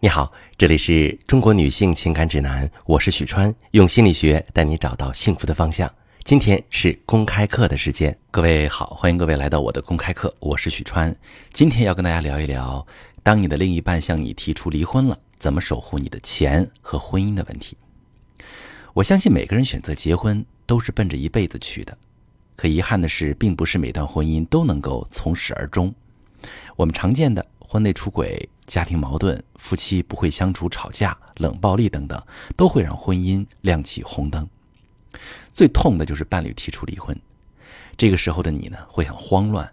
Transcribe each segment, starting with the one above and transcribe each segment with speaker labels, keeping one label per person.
Speaker 1: 你好，这里是中国女性情感指南，我是许川，用心理学带你找到幸福的方向。今天是公开课的时间，各位好，欢迎各位来到我的公开课，我是许川。今天要跟大家聊一聊，当你的另一半向你提出离婚了，怎么守护你的钱和婚姻的问题。我相信每个人选择结婚都是奔着一辈子去的，可遗憾的是，并不是每段婚姻都能够从始而终。我们常见的。婚内出轨、家庭矛盾、夫妻不会相处、吵架、冷暴力等等，都会让婚姻亮起红灯。最痛的就是伴侣提出离婚，这个时候的你呢，会很慌乱。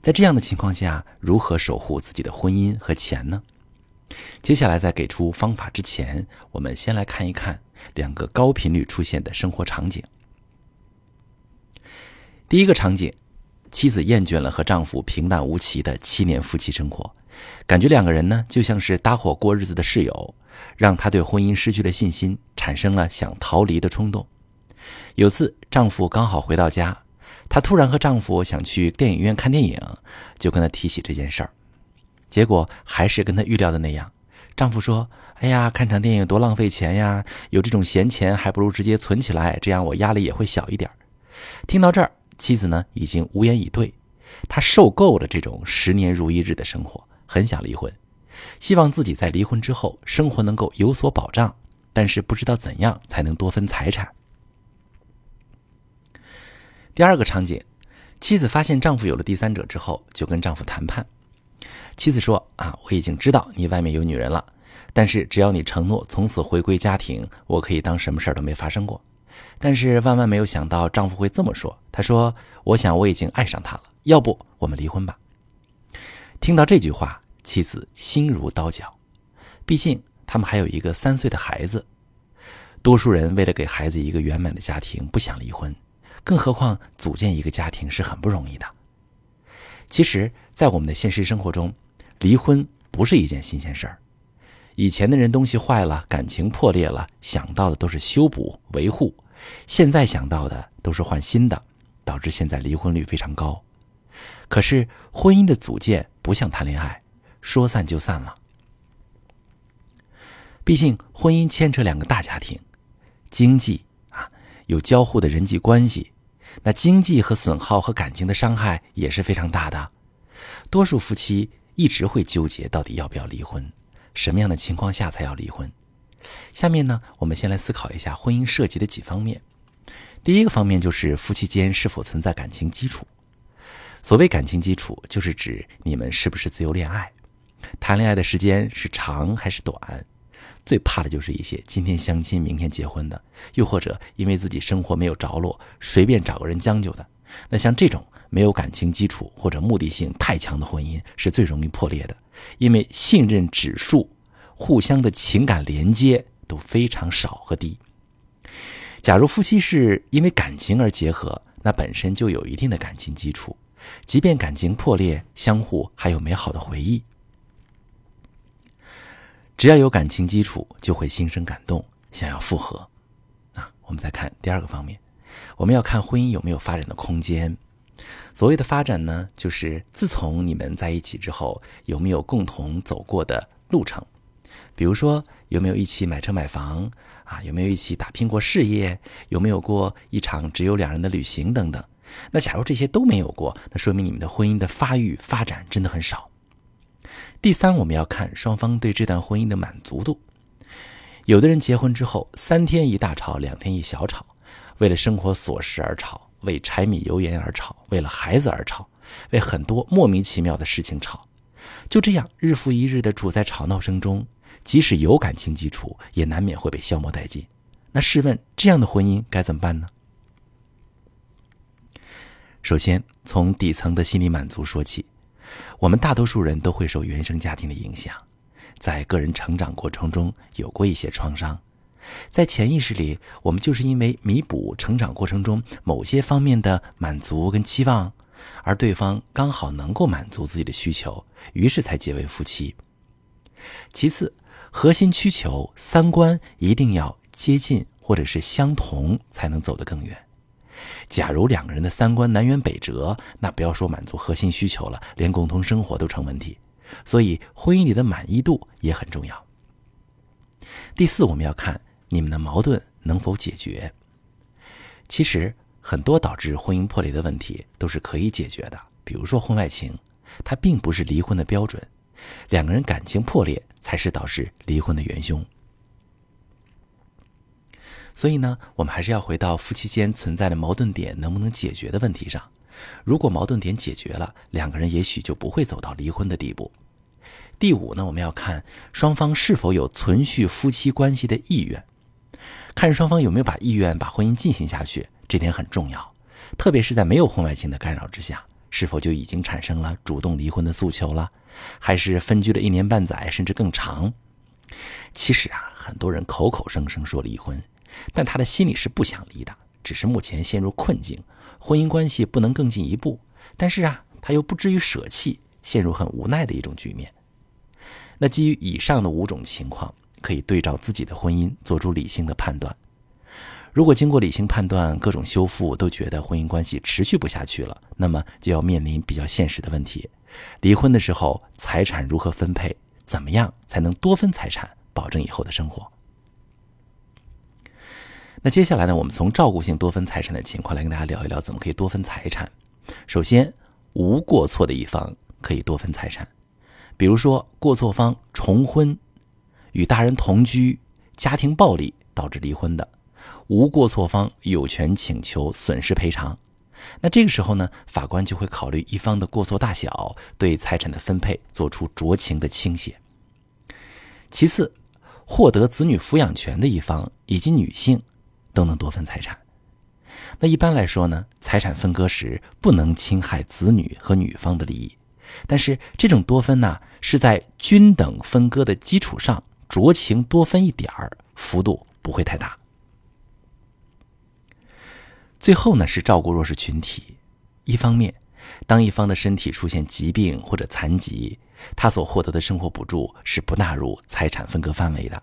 Speaker 1: 在这样的情况下，如何守护自己的婚姻和钱呢？接下来在给出方法之前，我们先来看一看两个高频率出现的生活场景。第一个场景。妻子厌倦了和丈夫平淡无奇的七年夫妻生活，感觉两个人呢就像是搭伙过日子的室友，让她对婚姻失去了信心，产生了想逃离的冲动。有次丈夫刚好回到家，她突然和丈夫想去电影院看电影，就跟他提起这件事儿，结果还是跟他预料的那样，丈夫说：“哎呀，看场电影多浪费钱呀，有这种闲钱还不如直接存起来，这样我压力也会小一点。”听到这儿。妻子呢已经无言以对，她受够了这种十年如一日的生活，很想离婚，希望自己在离婚之后生活能够有所保障，但是不知道怎样才能多分财产。第二个场景，妻子发现丈夫有了第三者之后，就跟丈夫谈判。妻子说：“啊，我已经知道你外面有女人了，但是只要你承诺从此回归家庭，我可以当什么事儿都没发生过。”但是万万没有想到，丈夫会这么说。他说：“我想我已经爱上他了，要不我们离婚吧？”听到这句话，妻子心如刀绞。毕竟他们还有一个三岁的孩子。多数人为了给孩子一个圆满的家庭，不想离婚，更何况组建一个家庭是很不容易的。其实，在我们的现实生活中，离婚不是一件新鲜事儿。以前的人东西坏了，感情破裂了，想到的都是修补维护。现在想到的都是换新的，导致现在离婚率非常高。可是婚姻的组建不像谈恋爱，说散就散了。毕竟婚姻牵扯两个大家庭，经济啊，有交互的人际关系，那经济和损耗和感情的伤害也是非常大的。多数夫妻一直会纠结到底要不要离婚，什么样的情况下才要离婚？下面呢，我们先来思考一下婚姻涉及的几方面。第一个方面就是夫妻间是否存在感情基础。所谓感情基础，就是指你们是不是自由恋爱，谈恋爱的时间是长还是短。最怕的就是一些今天相亲明天结婚的，又或者因为自己生活没有着落，随便找个人将就的。那像这种没有感情基础或者目的性太强的婚姻，是最容易破裂的，因为信任指数。互相的情感连接都非常少和低。假如夫妻是因为感情而结合，那本身就有一定的感情基础，即便感情破裂，相互还有美好的回忆。只要有感情基础，就会心生感动，想要复合。啊，我们再看第二个方面，我们要看婚姻有没有发展的空间。所谓的发展呢，就是自从你们在一起之后，有没有共同走过的路程。比如说，有没有一起买车买房啊？有没有一起打拼过事业？有没有过一场只有两人的旅行等等？那假如这些都没有过，那说明你们的婚姻的发育发展真的很少。第三，我们要看双方对这段婚姻的满足度。有的人结婚之后，三天一大吵，两天一小吵，为了生活琐事而吵，为柴米油盐而吵，为了孩子而吵，为很多莫名其妙的事情吵，就这样日复一日的处在吵闹声中。即使有感情基础，也难免会被消磨殆尽。那试问，这样的婚姻该怎么办呢？首先，从底层的心理满足说起。我们大多数人都会受原生家庭的影响，在个人成长过程中有过一些创伤，在潜意识里，我们就是因为弥补成长过程中某些方面的满足跟期望，而对方刚好能够满足自己的需求，于是才结为夫妻。其次，核心需求三观一定要接近或者是相同，才能走得更远。假如两个人的三观南辕北辙，那不要说满足核心需求了，连共同生活都成问题。所以，婚姻里的满意度也很重要。第四，我们要看你们的矛盾能否解决。其实很多导致婚姻破裂的问题都是可以解决的，比如说婚外情，它并不是离婚的标准，两个人感情破裂才是导致离婚的元凶。所以呢，我们还是要回到夫妻间存在的矛盾点能不能解决的问题上。如果矛盾点解决了，两个人也许就不会走到离婚的地步。第五呢，我们要看双方是否有存续夫妻关系的意愿。看双方有没有把意愿把婚姻进行下去，这点很重要。特别是在没有婚外情的干扰之下，是否就已经产生了主动离婚的诉求了，还是分居了一年半载甚至更长？其实啊，很多人口口声声说离婚，但他的心里是不想离的，只是目前陷入困境，婚姻关系不能更进一步。但是啊，他又不至于舍弃，陷入很无奈的一种局面。那基于以上的五种情况。可以对照自己的婚姻做出理性的判断。如果经过理性判断，各种修复都觉得婚姻关系持续不下去了，那么就要面临比较现实的问题：离婚的时候财产如何分配？怎么样才能多分财产，保证以后的生活？那接下来呢，我们从照顾性多分财产的情况来跟大家聊一聊，怎么可以多分财产。首先，无过错的一方可以多分财产，比如说过错方重婚。与大人同居，家庭暴力导致离婚的，无过错方有权请求损失赔偿。那这个时候呢，法官就会考虑一方的过错大小，对财产的分配做出酌情的倾斜。其次，获得子女抚养权的一方以及女性都能多分财产。那一般来说呢，财产分割时不能侵害子女和女方的利益，但是这种多分呢，是在均等分割的基础上。酌情多分一点儿，幅度不会太大。最后呢，是照顾弱势群体。一方面，当一方的身体出现疾病或者残疾，他所获得的生活补助是不纳入财产分割范围的。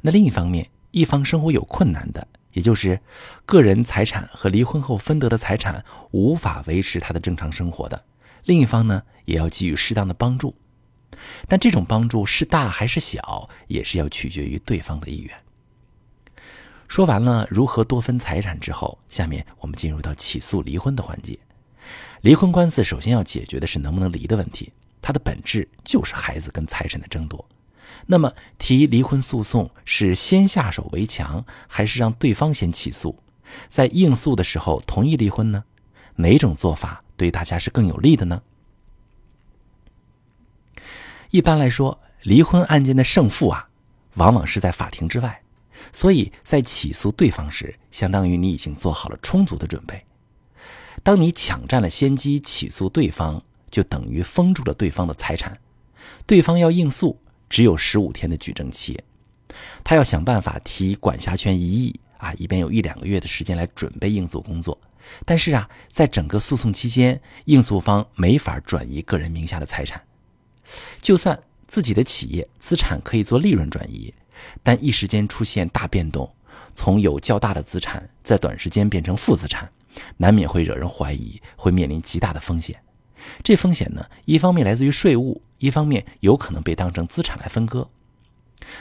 Speaker 1: 那另一方面，一方生活有困难的，也就是个人财产和离婚后分得的财产无法维持他的正常生活的，另一方呢，也要给予适当的帮助。但这种帮助是大还是小，也是要取决于对方的意愿。说完了如何多分财产之后，下面我们进入到起诉离婚的环节。离婚官司首先要解决的是能不能离的问题，它的本质就是孩子跟财产的争夺。那么提离婚诉讼是先下手为强，还是让对方先起诉，在应诉的时候同意离婚呢？哪种做法对大家是更有利的呢？一般来说，离婚案件的胜负啊，往往是在法庭之外，所以在起诉对方时，相当于你已经做好了充足的准备。当你抢占了先机起诉对方，就等于封住了对方的财产。对方要应诉，只有十五天的举证期，他要想办法提管辖权异议啊，以便有一两个月的时间来准备应诉工作。但是啊，在整个诉讼期间，应诉方没法转移个人名下的财产。就算自己的企业资产可以做利润转移，但一时间出现大变动，从有较大的资产在短时间变成负资产，难免会惹人怀疑，会面临极大的风险。这风险呢，一方面来自于税务，一方面有可能被当成资产来分割。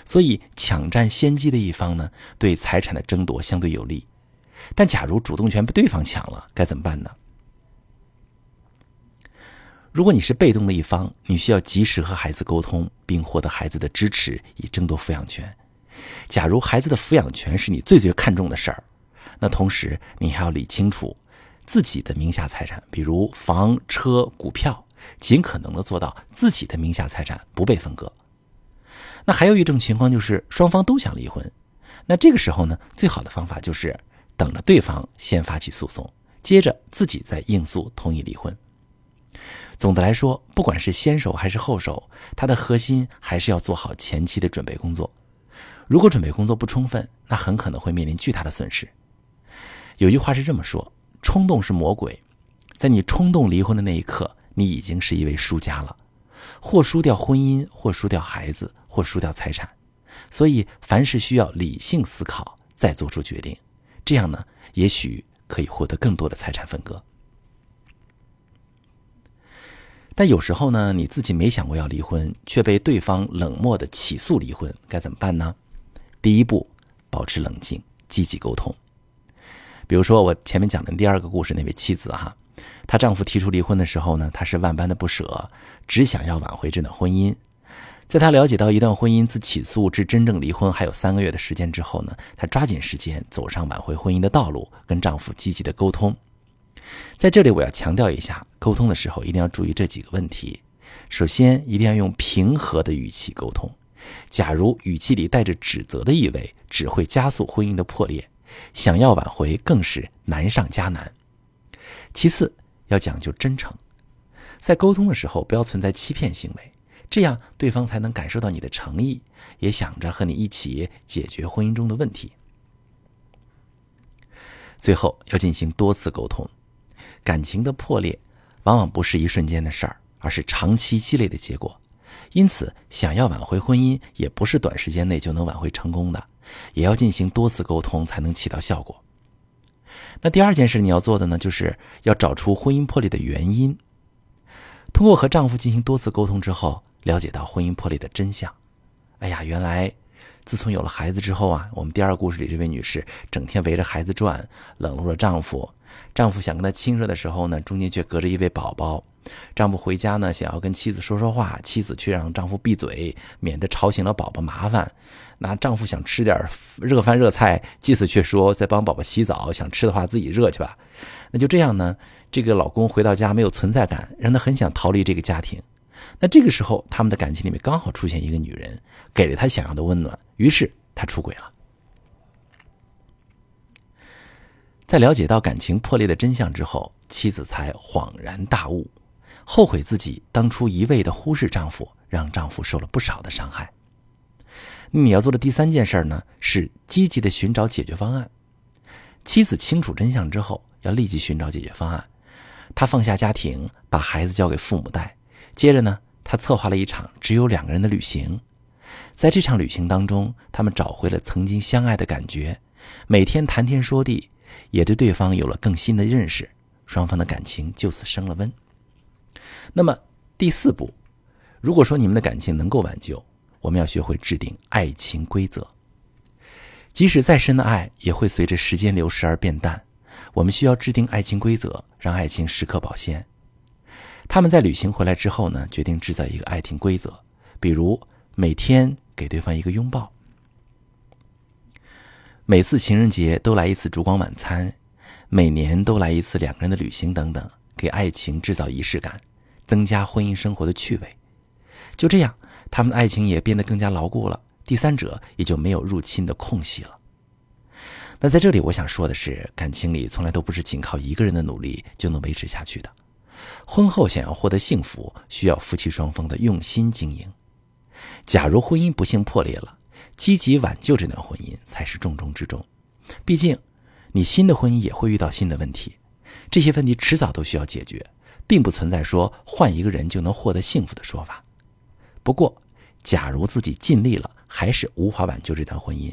Speaker 1: 所以，抢占先机的一方呢，对财产的争夺相对有利。但假如主动权被对方抢了，该怎么办呢？如果你是被动的一方，你需要及时和孩子沟通，并获得孩子的支持，以争夺抚养权。假如孩子的抚养权是你最最看重的事儿，那同时你还要理清楚自己的名下财产，比如房车、股票，尽可能的做到自己的名下财产不被分割。那还有一种情况就是双方都想离婚，那这个时候呢，最好的方法就是等着对方先发起诉讼，接着自己再应诉同意离婚。总的来说，不管是先手还是后手，它的核心还是要做好前期的准备工作。如果准备工作不充分，那很可能会面临巨大的损失。有句话是这么说：“冲动是魔鬼。”在你冲动离婚的那一刻，你已经是一位输家了，或输掉婚姻，或输掉孩子，或输掉财产。所以，凡事需要理性思考，再做出决定。这样呢，也许可以获得更多的财产分割。但有时候呢，你自己没想过要离婚，却被对方冷漠的起诉离婚，该怎么办呢？第一步，保持冷静，积极沟通。比如说我前面讲的第二个故事，那位妻子哈，她丈夫提出离婚的时候呢，她是万般的不舍，只想要挽回这段婚姻。在她了解到一段婚姻自起诉至真正离婚还有三个月的时间之后呢，她抓紧时间走上挽回婚姻的道路，跟丈夫积极的沟通。在这里我要强调一下，沟通的时候一定要注意这几个问题。首先，一定要用平和的语气沟通。假如语气里带着指责的意味，只会加速婚姻的破裂。想要挽回，更是难上加难。其次，要讲究真诚，在沟通的时候不要存在欺骗行为，这样对方才能感受到你的诚意，也想着和你一起解决婚姻中的问题。最后，要进行多次沟通。感情的破裂，往往不是一瞬间的事儿。而是长期积累的结果，因此想要挽回婚姻，也不是短时间内就能挽回成功的，也要进行多次沟通才能起到效果。那第二件事你要做的呢，就是要找出婚姻破裂的原因。通过和丈夫进行多次沟通之后，了解到婚姻破裂的真相。哎呀，原来自从有了孩子之后啊，我们第二故事里这位女士整天围着孩子转，冷落了丈夫。丈夫想跟她亲热的时候呢，中间却隔着一位宝宝。丈夫回家呢，想要跟妻子说说话，妻子却让丈夫闭嘴，免得吵醒了宝宝麻烦。那丈夫想吃点热饭热菜，妻子却说在帮宝宝洗澡，想吃的话自己热去吧。那就这样呢，这个老公回到家没有存在感，让他很想逃离这个家庭。那这个时候，他们的感情里面刚好出现一个女人，给了他想要的温暖，于是他出轨了。在了解到感情破裂的真相之后，妻子才恍然大悟。后悔自己当初一味的忽视丈夫，让丈夫受了不少的伤害。你要做的第三件事呢，是积极的寻找解决方案。妻子清楚真相之后，要立即寻找解决方案。他放下家庭，把孩子交给父母带。接着呢，他策划了一场只有两个人的旅行。在这场旅行当中，他们找回了曾经相爱的感觉，每天谈天说地，也对对方有了更新的认识，双方的感情就此升了温。那么第四步，如果说你们的感情能够挽救，我们要学会制定爱情规则。即使再深的爱，也会随着时间流逝而变淡。我们需要制定爱情规则，让爱情时刻保鲜。他们在旅行回来之后呢，决定制造一个爱情规则，比如每天给对方一个拥抱，每次情人节都来一次烛光晚餐，每年都来一次两个人的旅行等等，给爱情制造仪式感。增加婚姻生活的趣味，就这样，他们的爱情也变得更加牢固了。第三者也就没有入侵的空隙了。那在这里，我想说的是，感情里从来都不是仅靠一个人的努力就能维持下去的。婚后想要获得幸福，需要夫妻双方的用心经营。假如婚姻不幸破裂了，积极挽救这段婚姻才是重中之重。毕竟，你新的婚姻也会遇到新的问题，这些问题迟早都需要解决。并不存在说换一个人就能获得幸福的说法。不过，假如自己尽力了还是无法挽救这段婚姻，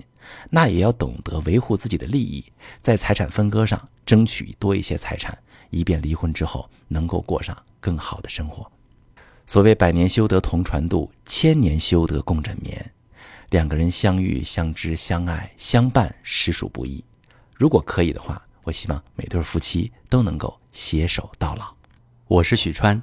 Speaker 1: 那也要懂得维护自己的利益，在财产分割上争取多一些财产，以便离婚之后能够过上更好的生活。所谓“百年修得同船渡，千年修得共枕眠”，两个人相遇、相知、相爱、相伴，实属不易。如果可以的话，我希望每对夫妻都能够携手到老。我是许川，